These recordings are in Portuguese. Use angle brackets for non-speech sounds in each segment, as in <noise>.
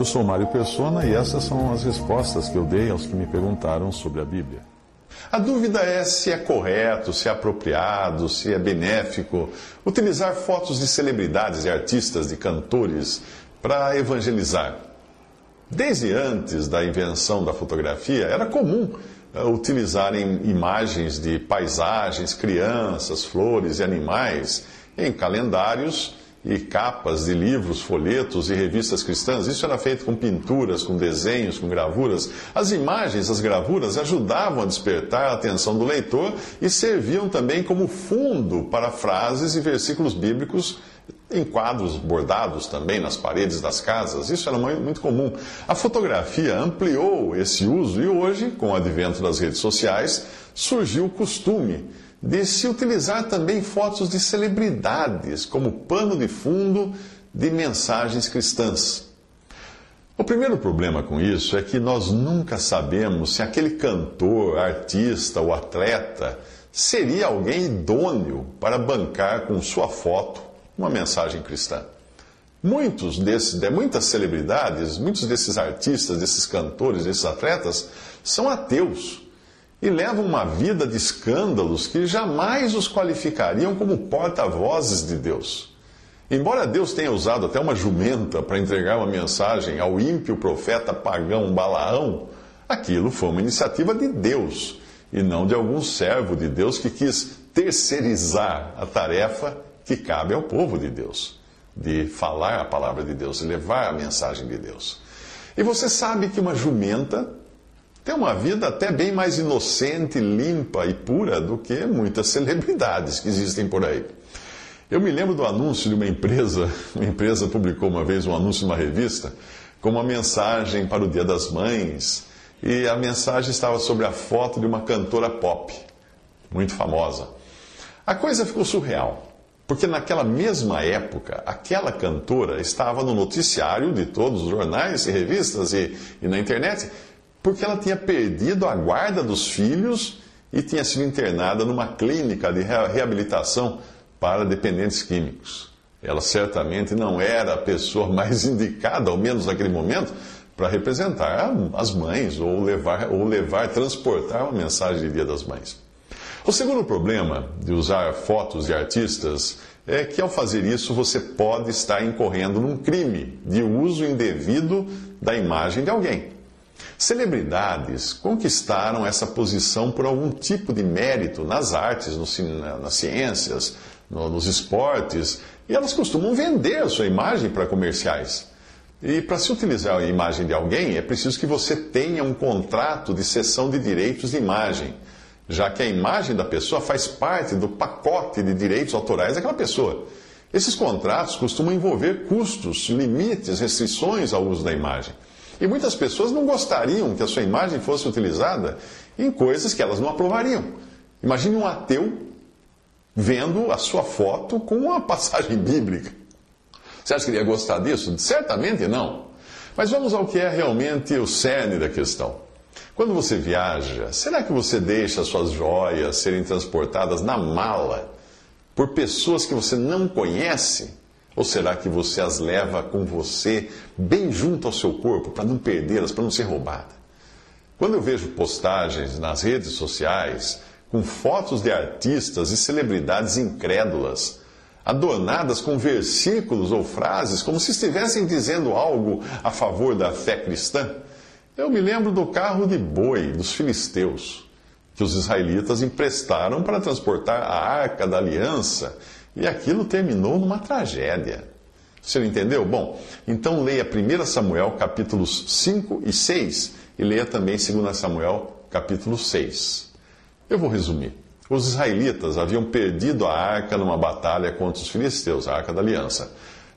Eu sou Mário Persona e essas são as respostas que eu dei aos que me perguntaram sobre a Bíblia. A dúvida é se é correto, se é apropriado, se é benéfico utilizar fotos de celebridades, de artistas, de cantores para evangelizar. Desde antes da invenção da fotografia, era comum uh, utilizarem imagens de paisagens, crianças, flores e animais em calendários e capas de livros, folhetos e revistas cristãs. Isso era feito com pinturas, com desenhos, com gravuras. As imagens, as gravuras ajudavam a despertar a atenção do leitor e serviam também como fundo para frases e versículos bíblicos em quadros bordados também nas paredes das casas. Isso era muito comum. A fotografia ampliou esse uso e hoje, com o advento das redes sociais, surgiu o costume de se utilizar também fotos de celebridades como pano de fundo de mensagens cristãs. O primeiro problema com isso é que nós nunca sabemos se aquele cantor, artista ou atleta seria alguém idôneo para bancar com sua foto uma mensagem cristã. Muitos desses, de muitas celebridades, muitos desses artistas, desses cantores, desses atletas são ateus e levam uma vida de escândalos que jamais os qualificariam como porta-vozes de Deus. Embora Deus tenha usado até uma jumenta para entregar uma mensagem ao ímpio profeta pagão Balaão, aquilo foi uma iniciativa de Deus e não de algum servo de Deus que quis terceirizar a tarefa que cabe ao povo de Deus, de falar a palavra de Deus levar a mensagem de Deus. E você sabe que uma jumenta tem uma vida até bem mais inocente, limpa e pura do que muitas celebridades que existem por aí. Eu me lembro do anúncio de uma empresa, <laughs> uma empresa publicou uma vez um anúncio numa revista com uma mensagem para o Dia das Mães, e a mensagem estava sobre a foto de uma cantora pop, muito famosa. A coisa ficou surreal, porque naquela mesma época, aquela cantora estava no noticiário de todos os jornais e revistas e, e na internet, porque ela tinha perdido a guarda dos filhos e tinha sido internada numa clínica de reabilitação para dependentes químicos. Ela certamente não era a pessoa <laughs> mais indicada, ao menos naquele momento, para representar as mães ou levar, ou levar, transportar uma mensagem de Dia das Mães. O segundo problema de usar fotos de artistas é que ao fazer isso você pode estar incorrendo num crime de uso indevido da imagem de alguém. Celebridades conquistaram essa posição por algum tipo de mérito nas artes, no, nas ciências, no, nos esportes, e elas costumam vender a sua imagem para comerciais. E para se utilizar a imagem de alguém, é preciso que você tenha um contrato de cessão de direitos de imagem, já que a imagem da pessoa faz parte do pacote de direitos autorais daquela pessoa. Esses contratos costumam envolver custos, limites, restrições ao uso da imagem. E muitas pessoas não gostariam que a sua imagem fosse utilizada em coisas que elas não aprovariam. Imagine um ateu vendo a sua foto com uma <laughs> passagem bíblica. Você acha que ele ia gostar disso? Certamente não. Mas vamos ao que é realmente o cerne da questão. Quando você viaja, será que você deixa suas joias serem transportadas na mala por pessoas que você não conhece? Ou será que você as leva com você bem junto ao seu corpo para não perdê-las, para não ser roubada? Quando eu vejo postagens nas redes sociais com fotos de artistas e celebridades incrédulas, adornadas com versículos ou frases como se estivessem dizendo algo a favor da fé cristã, eu me lembro do carro de boi dos filisteus, que os israelitas emprestaram para transportar a arca da aliança e aquilo terminou numa tragédia. Você entendeu? Bom, então leia 1 Samuel capítulos 5 e 6 e leia também 2 Samuel capítulo 6. Eu vou resumir. Os israelitas haviam perdido a arca numa batalha contra os filisteus, a arca da aliança,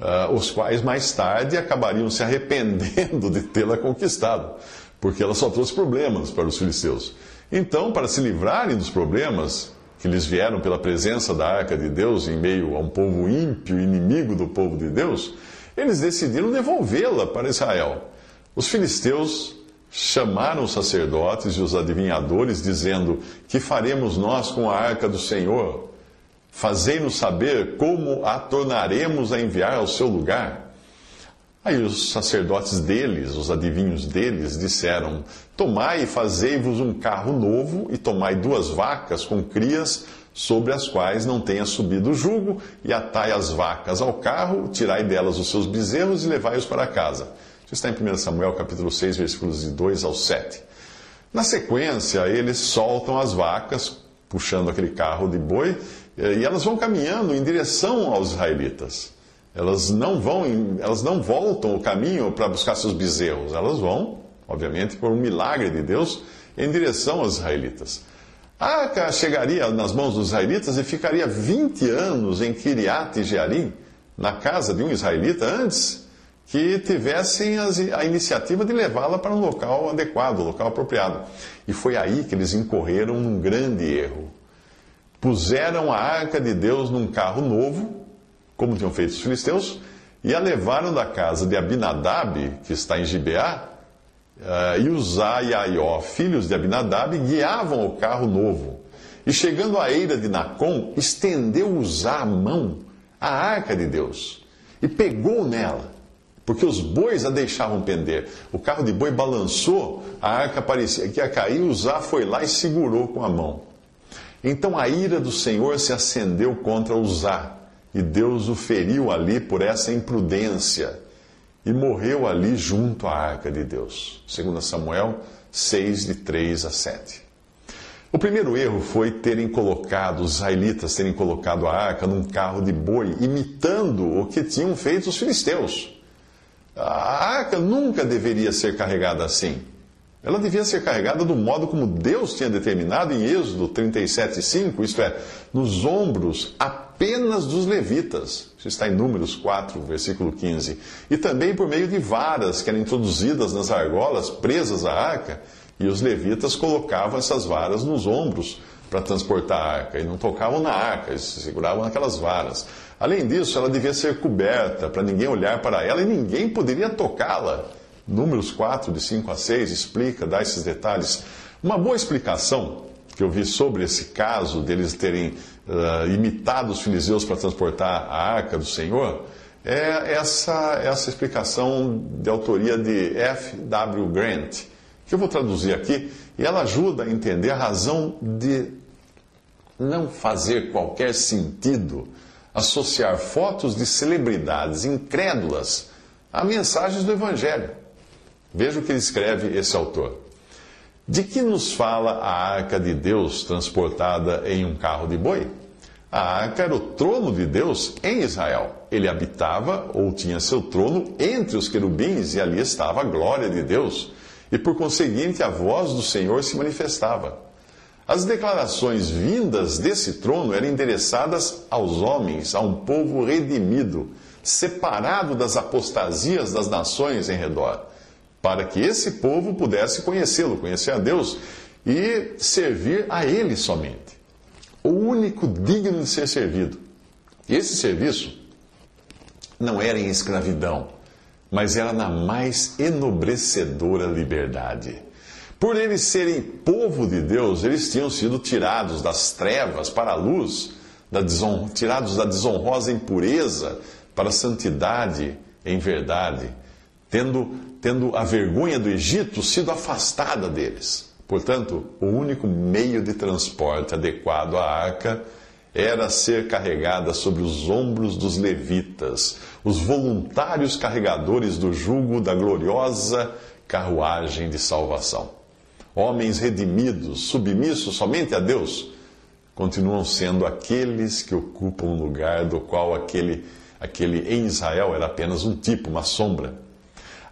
uh, os quais mais tarde acabariam se arrependendo <laughs> de tê-la conquistado, porque ela só trouxe problemas para os filisteus. Então, para se livrarem dos problemas que vieram pela presença da arca de Deus em meio a um povo ímpio, inimigo do povo de Deus, eles decidiram devolvê-la para Israel. Os filisteus chamaram os sacerdotes e os adivinhadores, dizendo: Que faremos nós com a arca do Senhor? Fazei-nos saber como a tornaremos a enviar ao seu lugar. Aí os sacerdotes deles, os adivinhos deles, disseram: Tomai e fazei-vos um carro novo, e tomai duas vacas com crias, sobre as quais não tenha subido o jugo, e atai as vacas ao carro, tirai delas os seus bezerros e levai-os para casa. Isso está em 1 Samuel capítulo 6, versículos de 2 ao 7. Na sequência, eles soltam as vacas, puxando aquele carro de boi, e elas vão caminhando em direção aos israelitas. Elas não vão, elas não voltam o caminho para buscar seus bezerros, elas vão, obviamente, por um milagre de Deus, em direção aos israelitas. A arca chegaria nas mãos dos israelitas e ficaria 20 anos em Kiriat e Jearim, na casa de um israelita, antes que tivessem a iniciativa de levá-la para um local adequado, local apropriado. E foi aí que eles incorreram num grande erro. Puseram a arca de Deus num carro novo, como tinham feito os filisteus, e a levaram da casa de Abinadab, que está em Gibeá, uh, e Uzá e Aió, filhos de Abinadab, guiavam o carro novo. E chegando à eira de Nacon, estendeu Uzá a mão à arca de Deus e pegou nela porque os bois a deixavam pender. O carro de boi balançou, a arca parecia que ia cair, Uzá foi lá e segurou com a mão. Então a ira do Senhor se acendeu contra Uzá, e Deus o feriu ali por essa imprudência, e morreu ali junto à arca de Deus. 2 Samuel 6, de 3 a 7. O primeiro erro foi terem colocado, os israelitas terem colocado a arca num carro de boi, imitando o que tinham feito os filisteus. A arca nunca deveria ser carregada assim. Ela devia ser carregada do modo como Deus tinha determinado em Êxodo 37,5, isto é, nos ombros apenas dos levitas. Isso está em Números 4, versículo 15. E também por meio de varas que eram introduzidas nas argolas presas à arca, e os levitas colocavam essas varas nos ombros para transportar a arca, e não tocavam na arca, eles se seguravam naquelas varas. Além disso, ela devia ser coberta para ninguém olhar para ela e ninguém poderia tocá-la. Números 4, de 5 a 6, explica, dá esses detalhes. Uma boa explicação que eu vi sobre esse caso deles terem uh, imitado os filiseus para transportar a arca do Senhor é essa, essa explicação de autoria de F. W. Grant, que eu vou traduzir aqui, e ela ajuda a entender a razão de não fazer qualquer sentido associar fotos de celebridades incrédulas a mensagens do Evangelho. Veja o que ele escreve esse autor. De que nos fala a arca de Deus transportada em um carro de boi? A arca era o trono de Deus em Israel. Ele habitava ou tinha seu trono entre os querubins e ali estava a glória de Deus. E por conseguinte a voz do Senhor se manifestava. As declarações vindas desse trono eram endereçadas aos homens, a um povo redimido, separado das apostasias das nações em redor, para que esse povo pudesse conhecê-lo, conhecer a Deus e servir a Ele somente. O único digno de ser servido. E esse serviço não era em escravidão, mas era na mais enobrecedora liberdade. Por eles serem povo de Deus, eles tinham sido tirados das trevas para a luz, da tirados da desonrosa impureza para a santidade em verdade, tendo, tendo a vergonha do Egito sido afastada deles. Portanto, o único meio de transporte adequado à arca era ser carregada sobre os ombros dos levitas, os voluntários carregadores do jugo da gloriosa carruagem de salvação homens redimidos, submissos somente a Deus, continuam sendo aqueles que ocupam o lugar do qual aquele, aquele em Israel era apenas um tipo, uma sombra.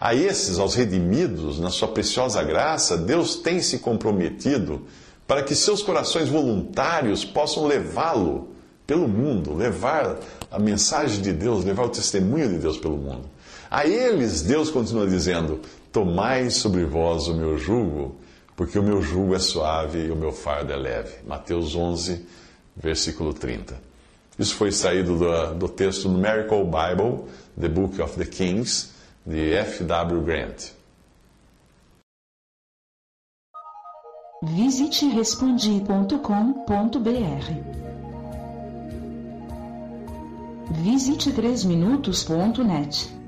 A esses, aos redimidos, na sua preciosa graça, Deus tem se comprometido para que seus corações voluntários possam levá-lo pelo mundo, levar a mensagem de Deus, levar o testemunho de Deus pelo mundo. A eles, Deus continua dizendo: Tomai sobre vós o meu jugo, porque o meu jugo é suave e o meu fardo é leve. Mateus 11, versículo 30. Isso foi extraído do, do texto Numerical Bible, The Book of the Kings, de F.W. Grant. Visite respondi.com.br. Visite 3minutos.net.